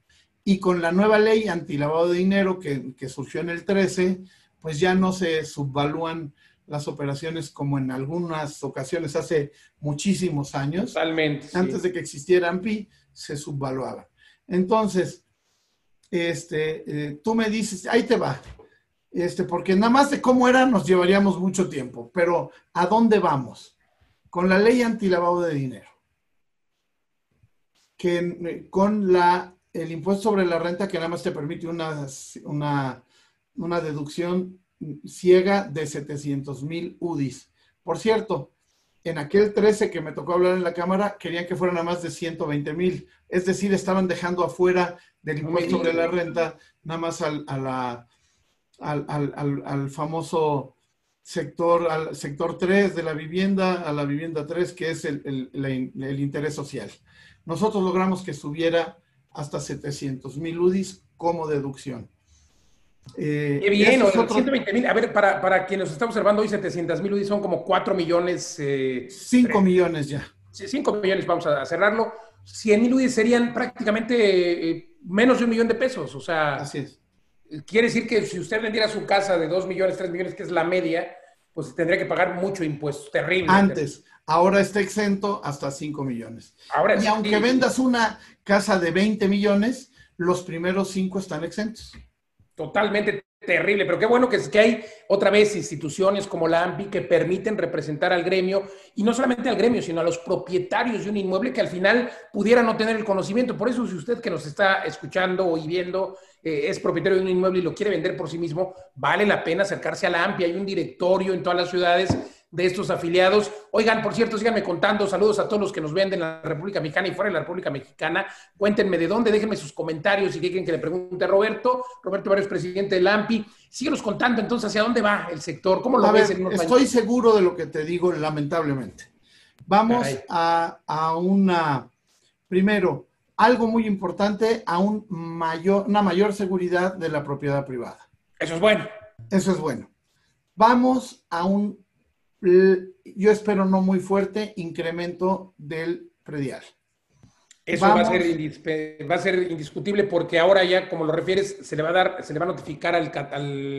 y con la nueva ley antilavado de dinero que, que, surgió en el 13, pues ya no se subvalúan las operaciones como en algunas ocasiones hace muchísimos años. Totalmente. Antes de que existiera AMPI, se subvaluaban. Entonces, este, eh, tú me dices, ahí te va, este, porque nada más de cómo era nos llevaríamos mucho tiempo, pero ¿a dónde vamos? Con la ley antilavado de dinero, que eh, con la el impuesto sobre la renta que nada más te permite una, una, deducción ciega de 700 mil UDIs. Por cierto, en aquel 13 que me tocó hablar en la Cámara, querían que fueran a más de 120 mil. Es decir, estaban dejando afuera del impuesto sobre la renta nada más al, a al, famoso sector, al sector 3 de la vivienda, a la vivienda 3, que es el, el interés social. Nosotros logramos que subiera hasta 700 mil UDIs como deducción. Eh, Qué bien, 120 mil. A ver, para, para quienes nos está observando hoy, 700 mil son como 4 millones. 5 eh, millones ya. Sí, 5 millones, vamos a cerrarlo. 100 mil UDIs serían prácticamente eh, menos de un millón de pesos. O sea, Así es. Quiere decir que si usted vendiera su casa de 2 millones, 3 millones, que es la media, pues tendría que pagar mucho impuesto. Terrible. Antes. Ahora está exento hasta 5 millones. y aunque vendas una casa de 20 millones, los primeros 5 están exentos. Totalmente terrible, pero qué bueno que, es que hay otra vez instituciones como la AMPI que permiten representar al gremio, y no solamente al gremio, sino a los propietarios de un inmueble que al final pudiera no tener el conocimiento. Por eso, si usted que nos está escuchando y viendo eh, es propietario de un inmueble y lo quiere vender por sí mismo, vale la pena acercarse a la AMPI. Hay un directorio en todas las ciudades de estos afiliados. Oigan, por cierto, síganme contando. Saludos a todos los que nos ven en la República Mexicana y fuera de la República Mexicana. Cuéntenme de dónde, déjenme sus comentarios y quieren que le pregunte a Roberto. Roberto Barrios, presidente del AMPI. Síguenos contando entonces hacia dónde va el sector. ¿Cómo lo ves? estoy seguro de lo que te digo, lamentablemente. Vamos a, a, una, primero, algo muy importante, a un mayor, una mayor seguridad de la propiedad privada. Eso es bueno. Eso es bueno. Vamos a un yo espero no muy fuerte, incremento del predial. Eso va a, ser va a, ser indiscutible porque ahora ya, como lo refieres, se le va a dar, se le va a notificar al,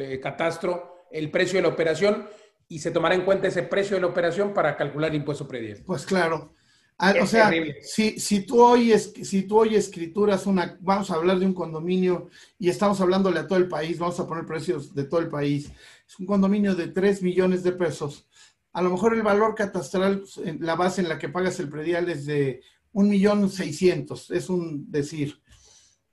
eh, catastro el precio de la operación y se tomará en cuenta ese precio de la operación para calcular el impuesto predial. Pues claro. Ah, o sea, si, si, tú oyes, si tú hoy escrituras una, vamos a hablar de un condominio y estamos hablándole a todo el país, vamos a poner precios de todo el país, es un condominio de 3 millones de pesos a lo mejor el valor catastral, la base en la que pagas el predial es de un millón seiscientos, es un decir.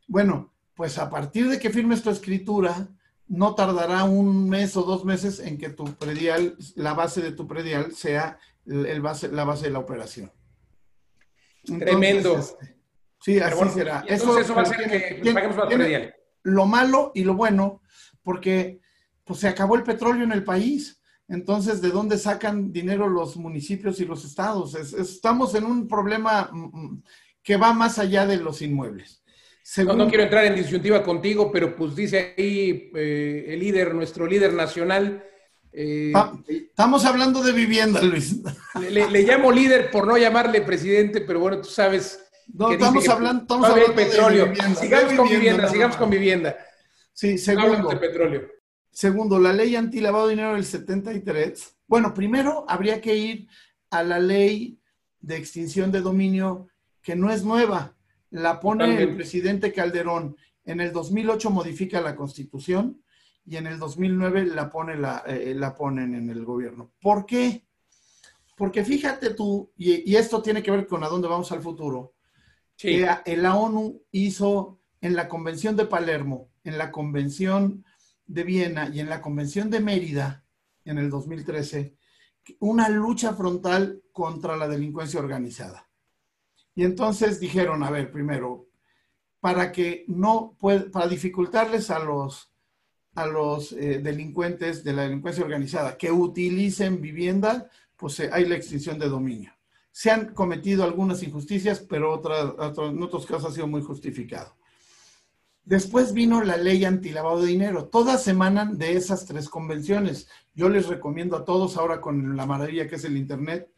Bueno, pues a partir de que firmes tu escritura, no tardará un mes o dos meses en que tu predial, la base de tu predial sea el base, la base de la operación. Tremendo. Este, sí, así será. Eso, eso va a ser que paguemos predial. Lo malo y lo bueno, porque pues se acabó el petróleo en el país. Entonces, ¿de dónde sacan dinero los municipios y los estados? estamos en un problema mm, mm, que va más allá de los inmuebles. no, quiero entrar en disyuntiva contigo, pero pues dice ahí eh, el líder, nuestro líder nacional. Eh, estamos hablando de vivienda, Luis. Le, llamo líder por no llamarle presidente, pero bueno, tú sabes. No, estamos hablando, estamos hablando de petróleo. sigamos con vivienda, sigamos con vivienda. Sí, segundo. De petróleo. Segundo, la ley antilavado de dinero del 73. Bueno, primero habría que ir a la ley de extinción de dominio, que no es nueva, la pone el presidente Calderón. En el 2008 modifica la constitución y en el 2009 la, pone la, eh, la ponen en el gobierno. ¿Por qué? Porque fíjate tú, y, esto tiene que ver con a dónde vamos al futuro, que la ONU hizo en la Convención de Palermo, en la Convención de Viena y en la Convención de Mérida en el 2013, una lucha frontal contra la delincuencia organizada. Y entonces dijeron, a ver, primero, para que no para dificultarles a los, a los eh, delincuentes de la delincuencia organizada que utilicen vivienda, pues eh, hay la extinción de dominio. Se han cometido algunas injusticias, pero otra, en otros casos ha sido muy justificado. Después vino la ley antilavado de dinero. Todas emanan de esas tres convenciones. Yo les recomiendo a todos ahora con la maravilla que es el Internet,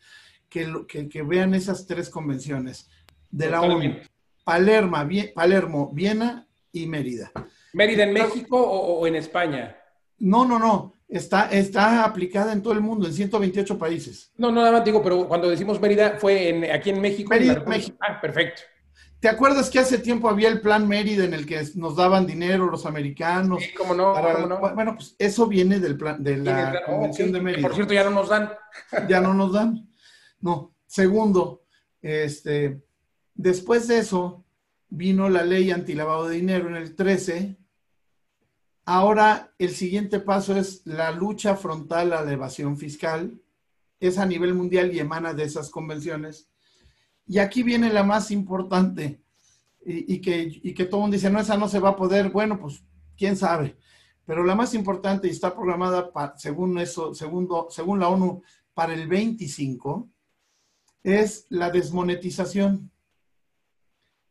que, vean esas tres convenciones de la ONU. Palermo, Palermo, Viena y Mérida. ¿Mérida en México o, en España? No, no, no. Está, está aplicada en todo el mundo, en 128 países. No, no, nada más digo, pero cuando decimos Mérida, ¿fue en, aquí en México? Mérida, México. Ah, perfecto. ¿Te acuerdas que hace tiempo había el plan Mérida en el que nos daban dinero los americanos? Sí, cómo no, Bueno, pues eso viene del plan, de la Convención de Mérida. Por cierto, ya no nos dan. ya no nos dan. No. Segundo, este, después de eso vino la ley antilavado de dinero en el 13. Ahora el siguiente paso es la lucha frontal a la evasión fiscal. Es a nivel mundial y emana de esas convenciones. Y aquí viene la más importante y, que, y que todo el mundo dice, no, esa no se va a poder. Bueno, pues quién sabe. Pero la más importante y está programada según eso, segundo, según la ONU, para el 25 es la desmonetización.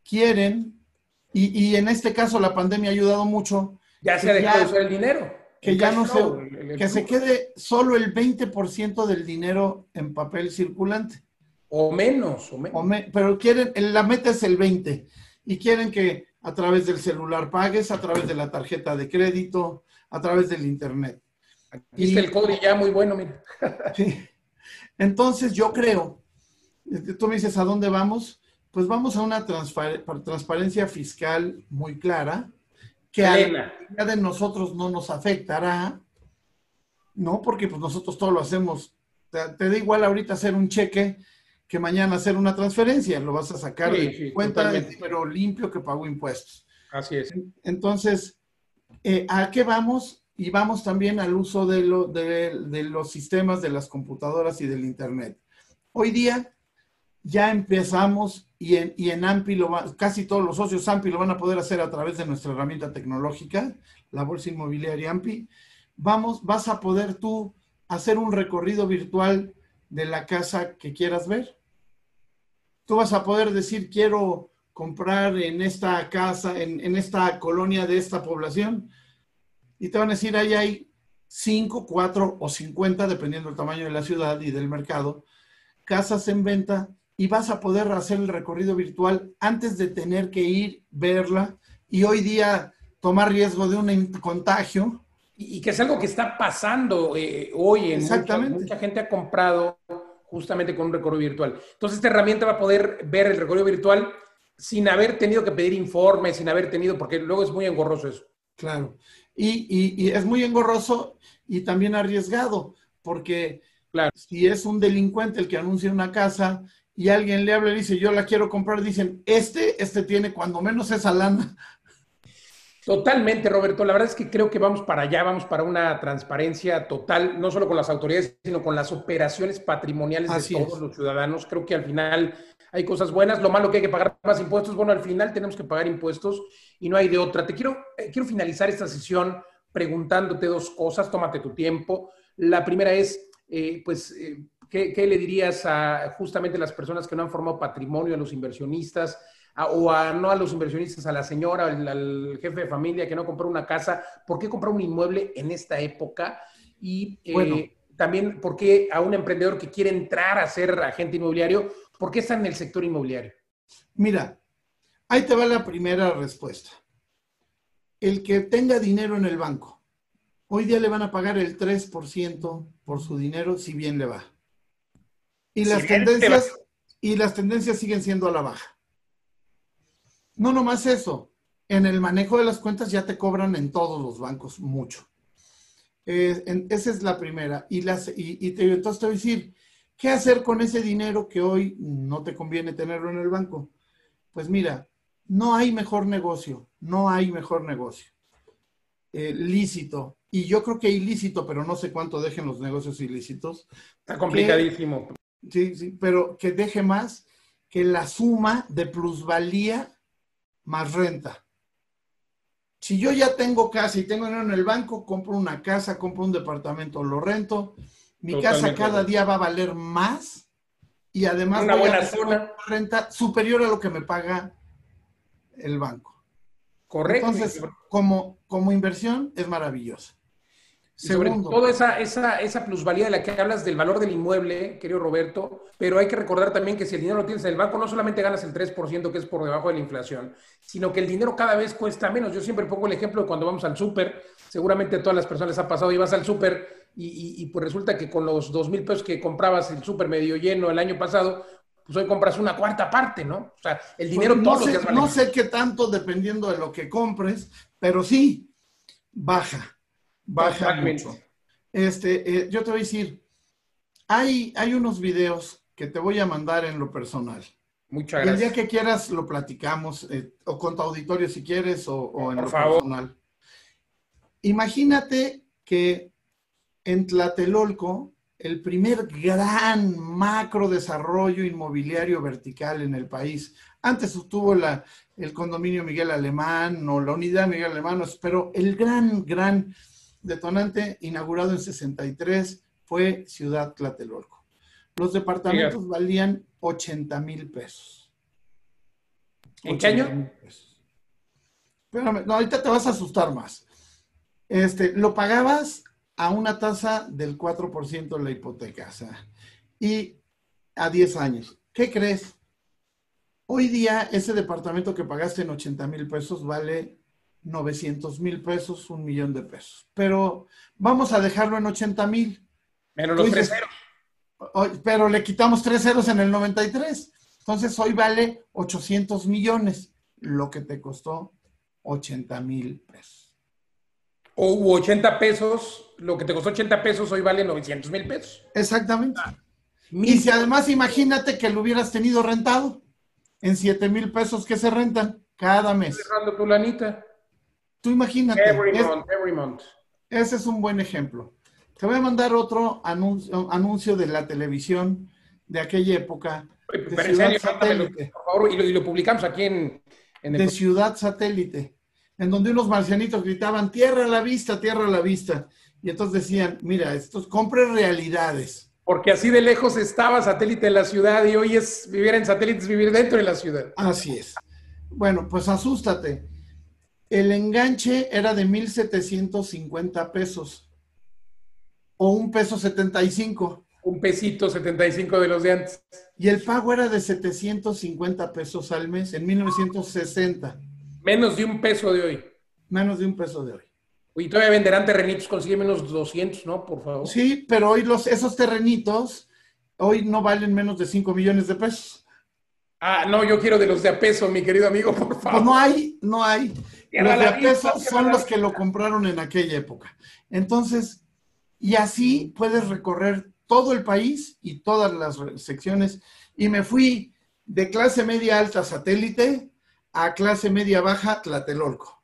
Quieren, y, en este caso la pandemia ha ayudado mucho. Ya se ha dejado de usar el dinero. Que ya no se, que se quede solo el 20% del dinero en papel circulante. O menos, o menos. pero quieren, la meta es el 20 y quieren que a través del celular pagues, a través de la tarjeta de crédito, a través del internet. y, el código ya muy bueno, mira. Entonces yo creo este, tú me dices, ¿a dónde vamos? Pues vamos a una transparencia fiscal muy clara, que a la de nosotros no nos afectará, ¿no? Porque pues nosotros todo lo hacemos. Te, da igual ahorita hacer un cheque que mañana hacer una transferencia, lo vas a sacar de cuenta, pero limpio que pago impuestos. Así es. Entonces, eh, ¿a qué vamos? Y vamos también al uso de, lo, de, de los sistemas de las computadoras y del Internet. Hoy día, ya empezamos y en, y en AMPI, lo casi todos los socios AMPI lo van a poder hacer a través de nuestra herramienta tecnológica, la Bolsa Inmobiliaria AMPI. Vamos, vas a poder tú hacer un recorrido virtual de la casa que quieras ver. Tú vas a poder decir, quiero comprar en esta casa, en, en esta colonia de esta población. Y te van a decir, ahí hay 5, 4 o 50, dependiendo del tamaño de la ciudad y del mercado, casas en venta y vas a poder hacer el recorrido virtual antes de tener que ir, verla y hoy día tomar riesgo de un contagio. Y, que es algo que está pasando eh, hoy en Exactamente. Mucha, gente ha comprado justamente con un recorrido virtual. Entonces esta herramienta va a poder ver el recorrido virtual sin haber tenido que pedir informes, sin haber tenido, porque luego es muy engorroso eso. Claro. Y, y es muy engorroso y también arriesgado, porque claro. si es un delincuente el que anuncia una casa y alguien le habla y dice, yo la quiero comprar, dicen, este, este tiene cuando menos esa lana. Totalmente, Roberto. La verdad es que creo que vamos para allá, vamos para una transparencia total, no solo con las autoridades, sino con las operaciones patrimoniales de todos los ciudadanos. Creo que al final hay cosas buenas. Lo malo que hay que pagar más impuestos, bueno, al final tenemos que pagar impuestos y no hay de otra. Te quiero, eh, quiero finalizar esta sesión preguntándote dos cosas. Tómate tu tiempo. La primera es, eh, pues, eh, ¿Qué, le dirías a justamente las personas que no han formado patrimonio, a los inversionistas, o a, no a los inversionistas, a la señora, al, al, jefe de familia que no compró una casa, ¿por qué comprar un inmueble en esta época? Y eh, también, ¿por qué a un emprendedor que quiere entrar a ser agente inmobiliario, por qué está en el sector inmobiliario? Mira, ahí te va la primera respuesta. El que tenga dinero en el banco, hoy día le van a pagar el 3% por su dinero si bien le va. Y las, tendencias, y las tendencias siguen siendo a la baja. No nomás eso, en el manejo de las cuentas ya te cobran en todos los bancos mucho. Eh, esa es la primera. Y, las, y, te, entonces te voy a decir, ¿qué hacer con ese dinero que hoy no te conviene tenerlo en el banco? Pues mira, no hay mejor negocio, no hay mejor negocio. Eh, lícito. Y yo creo que ilícito, pero no sé cuánto dejen los negocios ilícitos. Está complicadísimo. sí, sí, pero que deje más que la suma de plusvalía más renta. Si yo ya tengo casa y tengo dinero en el banco, compro una casa, compro un departamento, lo rento, mi casa cada día va a valer más y además una buena zona. renta superior a lo que me paga el banco. Correcto. Entonces, como, como inversión es maravillosa. Segundo. toda esa, esa, esa, plusvalía de la que hablas del valor del inmueble, querido Roberto, pero hay que recordar también que si el dinero lo tienes en el banco, no solamente ganas el 3% que es por debajo de la inflación, sino que el dinero cada vez cuesta menos. Yo siempre pongo el ejemplo de cuando vamos al súper, seguramente a todas las personas les ha pasado, y vas al súper y, y, pues resulta que con los dos mil pesos que comprabas el súper medio lleno el año pasado, pues hoy compras una cuarta parte, ¿no? O sea, el dinero pues no, sé, no sé qué tanto dependiendo de lo que compres, pero sí, baja baja mucho. Este, eh, yo te voy a decir, hay, hay unos videos que te voy a mandar en lo personal. Muchas gracias. El día que quieras lo platicamos, eh, o con tu auditorio si quieres, o, en lo personal. Imagínate que en Tlatelolco, el primer gran macro desarrollo inmobiliario vertical en el país. Antes estuvo la, el condominio Miguel Alemán o la unidad Miguel Alemán, pero el gran, gran detonante inaugurado en 63 fue Ciudad Tlatelolco. Los departamentos valían 80 mil pesos. ¿En qué año? Espérame, no, ahorita te vas a asustar más. Este, lo pagabas a una tasa del 4% la hipoteca, o sea, y a 10 años. ¿Qué crees? Hoy día ese departamento que pagaste en 80 mil pesos vale 900 mil pesos, un millón de pesos. Pero vamos a dejarlo en 80 mil. Menos los tres ceros. Pero le quitamos tres ceros en el 93. Entonces hoy vale 800 millones, lo que te costó 80 mil pesos. O 80 pesos, lo que te costó 80 pesos hoy vale 900 mil pesos. Exactamente. Ah, y si además imagínate que lo hubieras tenido rentado en 7 mil pesos que se rentan cada mes. Cerrando tu lanita. Tú imagínate. Every month, every month. Ese es un buen ejemplo. Te voy a mandar otro anuncio, anuncio de la televisión de aquella época. de Ciudad Satélite. por favor, y lo, publicamos aquí en, en el... De Ciudad Satélite, en donde unos marcianitos gritaban, tierra a la vista, tierra a la vista. Y entonces decían, mira, estos compre realidades. Porque así de lejos estaba satélite en la ciudad y hoy es vivir en satélites, vivir dentro de la ciudad. Así es. Bueno, pues asústate el enganche era de 1,750 pesos o un peso 75. Un pesito 75 de los de antes. Y el pago era de 750 pesos al mes en 1960. Menos de un peso de hoy. Menos de un peso de hoy. Y todavía venderán terrenitos, consigue menos 200, ¿no? Por favor. Sí, pero hoy los, esos terrenitos hoy no valen menos de 5 millones de pesos. Ah, no, yo quiero de los de a peso, mi querido amigo, por favor. Pues no hay, no hay. Los de a peso son los que lo compraron en aquella época. Entonces, y así puedes recorrer todo el país y todas las secciones. Y me fui de clase media alta satélite a clase media baja Tlatelolco.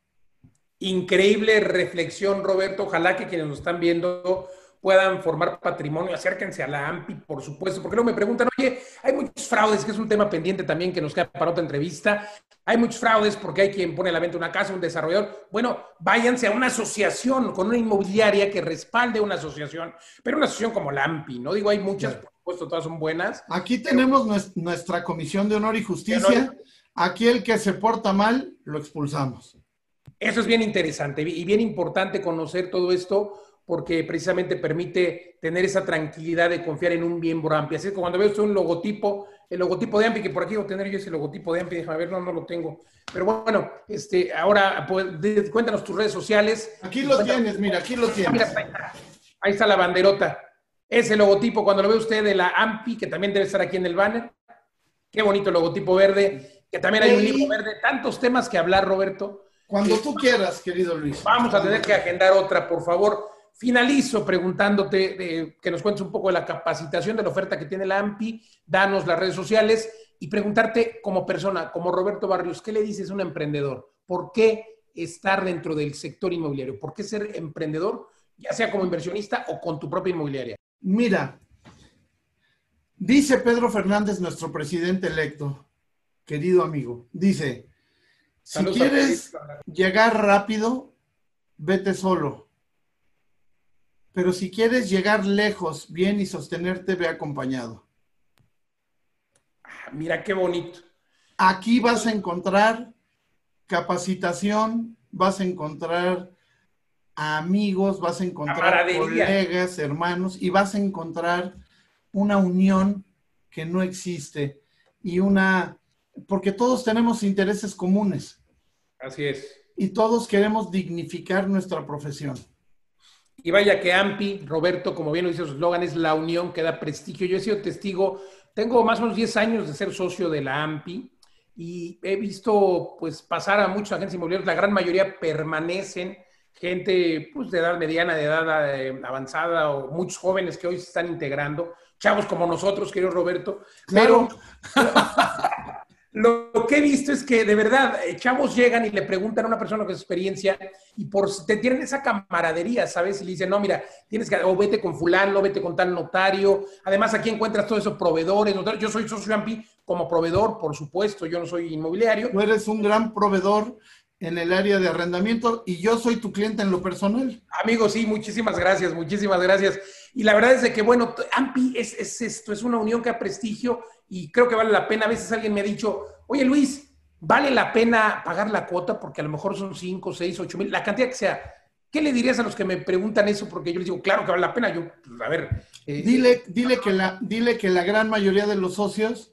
Increíble reflexión, Roberto. Ojalá que quienes nos están viendo puedan formar patrimonio, acérquense a la AMPI, por supuesto, porque luego me preguntan, oye, hay muchos fraudes, que es un tema pendiente también que nos queda para otra entrevista, hay muchos fraudes porque hay quien pone a la venta una casa, un desarrollador, bueno, váyanse a una asociación con una inmobiliaria que respalde una asociación, pero una asociación como la AMPI, no digo, hay muchas, por supuesto, todas son buenas. Aquí tenemos nuestra comisión de honor y justicia, Aquel que se porta mal, lo expulsamos. Eso es bien interesante y bien importante conocer todo esto porque precisamente permite tener esa tranquilidad de confiar en un miembro amplio. Así que cuando veo un logotipo, el logotipo de AMPI, que por aquí voy a tener yo ese logotipo de AMPI, déjame ver, no, no lo tengo. Pero bueno, este, ahora pues, cuéntanos tus redes sociales. Aquí lo tienes, mira, aquí lo tienes. Mira, ahí, está. ahí está la banderota. Ese logotipo, cuando lo ve usted de la AMPI, que también debe estar aquí en el banner. Qué bonito logotipo verde, que también hay un libro verde. Tantos temas que hablar, Roberto. Cuando tú quieras, querido Luis. Vamos a tener que agendar otra, por favor. Finalizo preguntándote que nos cuentes un poco de la capacitación de la oferta que tiene la AMPI, danos las redes sociales y preguntarte como persona, como Roberto Barrios, ¿qué le dices a un emprendedor? ¿Por qué estar dentro del sector inmobiliario? ¿Por qué ser emprendedor, ya sea como inversionista o con tu propia inmobiliaria? Mira, dice Pedro Fernández, nuestro presidente electo, querido amigo, dice, si quieres llegar rápido, vete solo pero si quieres llegar lejos, bien y sostenerte, ve acompañado. Ah, mira qué bonito. Aquí vas a encontrar capacitación, vas a encontrar amigos, vas a encontrar colegas, hermanos y vas a encontrar una unión que no existe y una, porque todos tenemos intereses comunes. Así es. Y todos queremos dignificar nuestra profesión. Y vaya que AMPI, Roberto, como bien lo dice su eslogan, es la unión que da prestigio. Yo he sido testigo, tengo más o menos 10 años de ser socio de la AMPI y he visto pues pasar a muchos agentes inmobiliarios, la gran mayoría permanecen, gente pues de edad mediana, de edad eh, avanzada o muchos jóvenes que hoy se están integrando, chavos como nosotros, querido Roberto, pero Lo que he visto es que de verdad, eh, chavos llegan y le preguntan a una persona con experiencia y por te tienen esa camaradería, ¿sabes? Y le dicen, no, mira, tienes que, o vete con fulano, vete con tal notario. Además, aquí encuentras todos esos proveedores. Yo soy socio AMPI como proveedor, por supuesto, yo no soy inmobiliario. Tú eres un gran proveedor en el área de arrendamiento y yo soy tu cliente en lo personal. Amigo, sí, muchísimas gracias, muchísimas gracias. Y la verdad es de que, bueno, AMPI es, es esto, es una unión que da prestigio y creo que vale la pena. A veces alguien me ha dicho, oye Luis, ¿vale la pena pagar la cuota? Porque a lo mejor son 5, 6, 8 mil, la cantidad que sea. ¿Qué le dirías a los que me preguntan eso? Porque yo les digo, claro que vale la pena. Yo, pues, a ver. Eh, dile, dile, que la, dile que la gran mayoría de los socios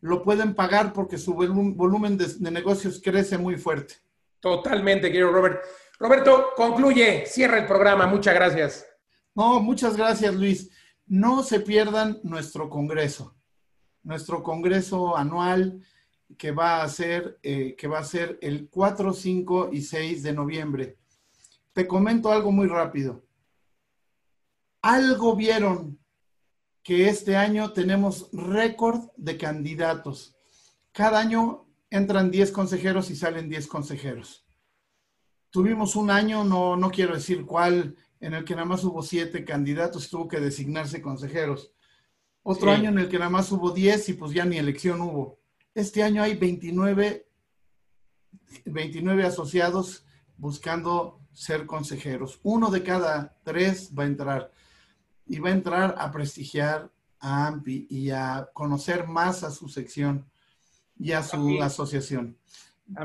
lo pueden pagar porque su volumen de, de negocios crece muy fuerte. Totalmente, querido Robert. Roberto, concluye, cierra el programa. Muchas gracias. No, muchas gracias, Luis. No se pierdan nuestro congreso nuestro congreso anual que va a ser, eh, que va a ser el 4, 5 y 6 de noviembre. Te comento algo muy rápido. Algo vieron que este año tenemos récord de candidatos. Cada año entran 10 consejeros y salen 10 consejeros. Tuvimos un año, no, no quiero decir cuál, en el que nada más hubo 7 candidatos, tuvo que designarse consejeros. Otro año en el que nada más hubo 10 y pues ya ni elección hubo. Este año hay 29, 29 asociados buscando ser consejeros. Uno de cada tres va a entrar. Y va a entrar a prestigiar a AMPI y a conocer más a su sección y a su asociación.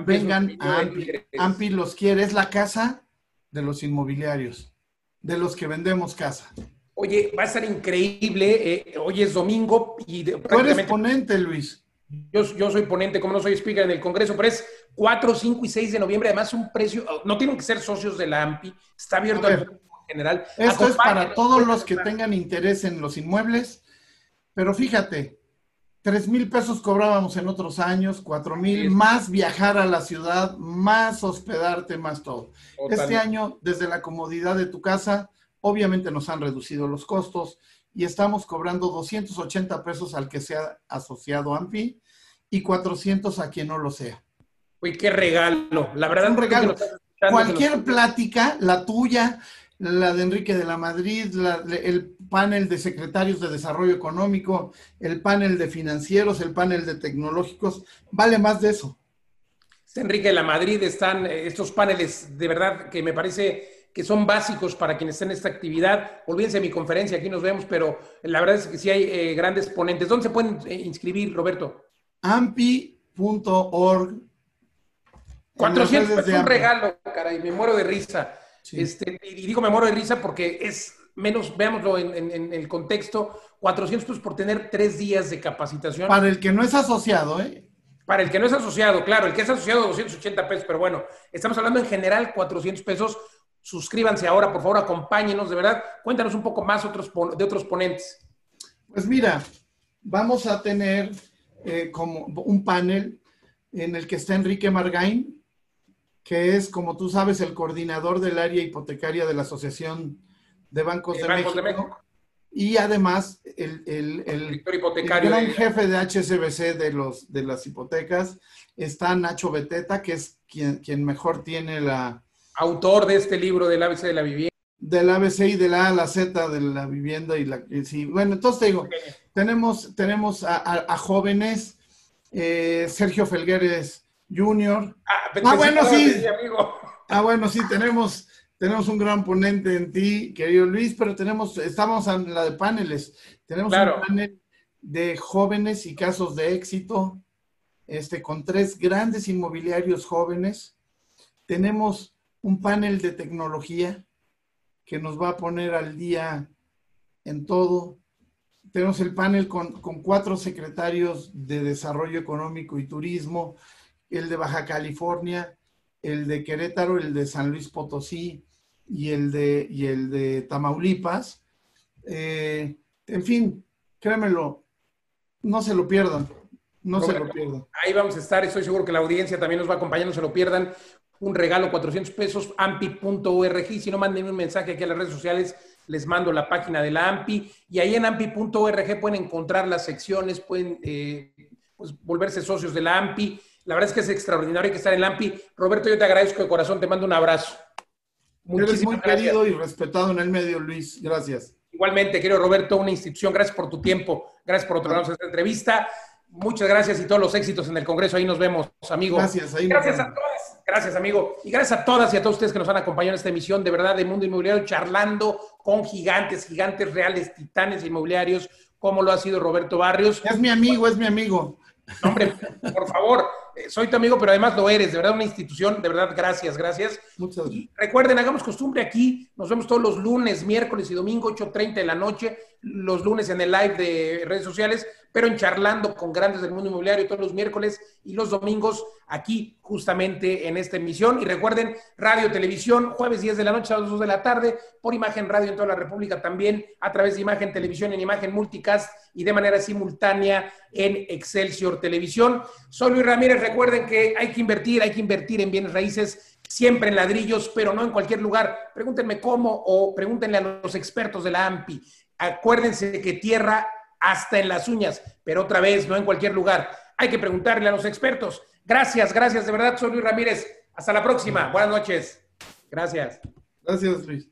Vengan a AMPI. AMPI los quiere. Es la casa de los inmobiliarios, de los que vendemos casa. Oye, va a ser increíble. Eh, hoy es domingo y. Tú eres ponente, Luis. Yo, yo, soy ponente, como no soy speaker en el Congreso, pero es 4, 5 y 6 de noviembre. Además, un precio. No tienen que ser socios de la AMPI. Está abierto al público general. Esto es para todos los que tengan interés en los inmuebles. Pero fíjate, 3 mil pesos cobrábamos en otros años, 4 mil, más viajar a la ciudad, más hospedarte, más todo. Este año, desde la comodidad de tu casa Obviamente nos han reducido los costos y estamos cobrando 280 pesos al que sea asociado a AMPI y 400 a quien no lo sea. Uy, qué regalo. La verdad, un regalo. Cualquier plática, la tuya, la de Enrique de la Madrid, el panel de secretarios de desarrollo económico, el panel de financieros, el panel de tecnológicos, vale más de eso. Enrique de la Madrid, están eh, estos paneles de verdad que me parece que son básicos para quienes estén en esta actividad. Olvídense de mi conferencia, aquí nos vemos, pero la verdad es que sí hay eh, grandes ponentes. ¿Dónde se pueden eh, inscribir, Roberto? AMPI 400 es un regalo, caray, me muero de risa. Este, y digo me muero de risa porque es menos, veámoslo en, el contexto, 400 pesos por tener tres días de capacitación. Para el que no es asociado, ¿eh? Para el que no es asociado, claro, el que es asociado 280 pesos, pero bueno, estamos hablando en general 400 pesos. Suscríbanse ahora, por favor, acompáñenos, de verdad. Cuéntanos un poco más otros, de otros ponentes. Pues mira, vamos a tener eh, como un panel en el que está Enrique Margain, que es, como tú sabes, el coordinador del área hipotecaria de la Asociación de Bancos, de, México, Y además, el, el, gran jefe de HSBC de, los, de las hipotecas está Nacho Beteta, que es quien, quien mejor tiene la... Autor de este libro del ABC de la vivienda. Del ABC y de la A a la Z de la vivienda y la... Sí, bueno, entonces te digo, tenemos, tenemos a, jóvenes, eh, Sergio Felgueres Jr. Ah, ah bueno, sí. Ah, bueno, sí, tenemos tenemos un gran ponente en ti, querido Luis, pero tenemos, estamos en la de paneles. Tenemos un panel de jóvenes y casos de éxito, este, con tres grandes inmobiliarios jóvenes. Tenemos un panel de tecnología que nos va a poner al día en todo. Tenemos el panel con, con cuatro secretarios de Desarrollo Económico y Turismo, el de Baja California, el de Querétaro, el de San Luis Potosí, y el de, y el de Tamaulipas. Eh, en fin, créanmelo, no se lo pierdan. No se lo pierdan. Ahí vamos a estar, estoy seguro que la audiencia también nos va a acompañar, no se lo pierdan. Un regalo, 400 pesos, ampi.org. Si no, manden un mensaje aquí a las redes sociales, les mando la página de la AMPI. Y ahí en ampi.org pueden encontrar las secciones, pueden eh, pues, volverse socios de la AMPI. La verdad es que es extraordinario que estar en la AMPI. Roberto, yo te agradezco de corazón, te mando un abrazo. Eres muy querido y respetado en el medio, Luis. Gracias. Igualmente, querido Roberto, una institución. Gracias por tu tiempo. Gracias por otorgarnos esta entrevista. Muchas gracias y todos los éxitos en el Congreso. Ahí nos vemos, amigo. Gracias. Ahí gracias a todas. Gracias, amigo. Y gracias a todas y a todos ustedes que nos han acompañado en esta emisión de verdad de Mundo Inmobiliario, charlando con gigantes, gigantes reales, titanes inmobiliarios, como lo ha sido Roberto Barrios. Es mi amigo, es mi amigo. Hombre, por favor, soy tu amigo, pero además lo eres, de verdad, una institución, de verdad, gracias, gracias. Muchas gracias. recuerden, hagamos costumbre aquí, nos vemos todos los lunes, miércoles y domingo, 8.30 de la noche, los lunes en el live de redes sociales, pero en charlando con grandes del mundo inmobiliario todos los miércoles y los domingos aquí justamente en esta emisión. Y recuerden, radio, televisión, jueves 10 de la noche a las 2 de la tarde, por Imagen Radio en toda la República también, a través de Imagen Televisión en Imagen Multicast y de manera simultánea en Excelsior Televisión. Soy Luis Ramírez, recuerden que hay que invertir, hay que invertir en bienes raíces, siempre en ladrillos, pero no en cualquier lugar. Pregúntenme cómo o pregúntenle a los expertos de la AMPI. Acuérdense que tierra hasta en las uñas, pero otra vez, no en cualquier lugar. Hay que preguntarle a los expertos. Gracias, gracias, de verdad, soy Luis Ramírez. Hasta la próxima. Buenas noches. Gracias. Gracias, Luis.